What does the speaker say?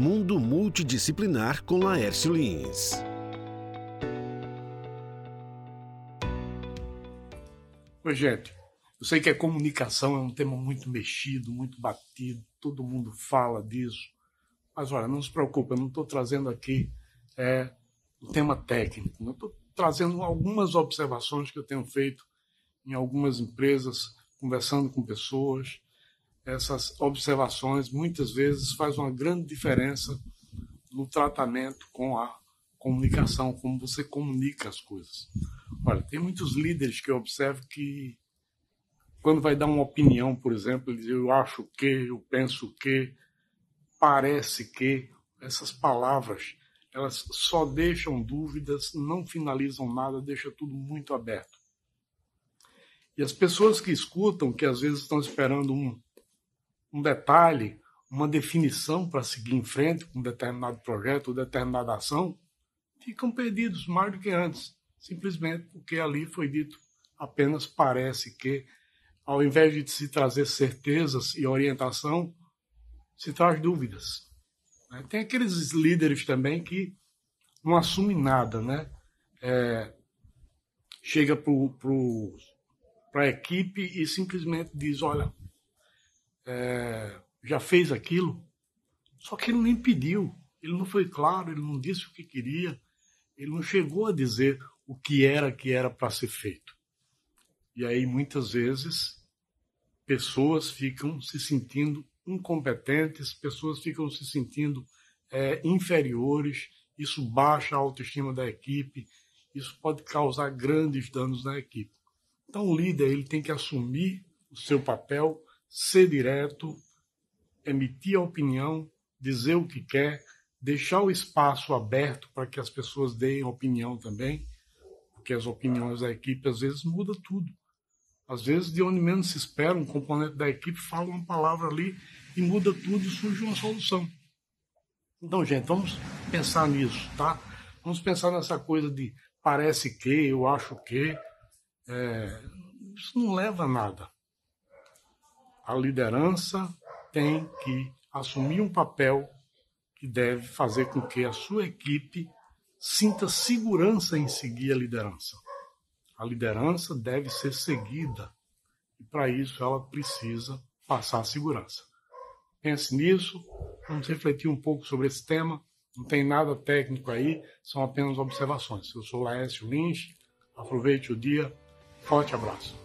Mundo Multidisciplinar com Laércio Lins. Oi, gente. Eu sei que a comunicação é um tema muito mexido, muito batido, todo mundo fala disso. Mas olha, não se preocupe, eu não estou trazendo aqui é, o tema técnico. Eu estou trazendo algumas observações que eu tenho feito em algumas empresas, conversando com pessoas, essas observações muitas vezes faz uma grande diferença no tratamento com a comunicação, como você comunica as coisas. Olha, tem muitos líderes que eu observo que quando vai dar uma opinião, por exemplo, diz eu acho que, eu penso que, parece que, essas palavras, elas só deixam dúvidas, não finalizam nada, deixa tudo muito aberto. E as pessoas que escutam, que às vezes estão esperando um um detalhe, uma definição para seguir em frente com um determinado projeto ou determinada ação, ficam perdidos mais do que antes, simplesmente porque ali foi dito apenas parece que, ao invés de se trazer certezas e orientação, se traz dúvidas. Né? Tem aqueles líderes também que não assumem nada, né? É, chega para a equipe e simplesmente diz: olha, é, já fez aquilo, só que ele nem pediu, ele não foi claro, ele não disse o que queria, ele não chegou a dizer o que era que era para ser feito. E aí muitas vezes pessoas ficam se sentindo incompetentes, pessoas ficam se sentindo é, inferiores, isso baixa a autoestima da equipe, isso pode causar grandes danos na equipe. Então o líder ele tem que assumir o seu papel, ser direto, emitir a opinião, dizer o que quer, deixar o espaço aberto para que as pessoas deem opinião também, porque as opiniões da equipe às vezes muda tudo. Às vezes, de onde menos se espera, um componente da equipe fala uma palavra ali e muda tudo e surge uma solução. Então, gente, vamos pensar nisso, tá? Vamos pensar nessa coisa de parece que, eu acho que. É, isso não leva a nada a liderança tem que assumir um papel que deve fazer com que a sua equipe sinta segurança em seguir a liderança. A liderança deve ser seguida e para isso ela precisa passar segurança. Pense nisso, vamos refletir um pouco sobre esse tema. Não tem nada técnico aí, são apenas observações. Eu sou Laércio Lins, aproveite o dia, forte abraço.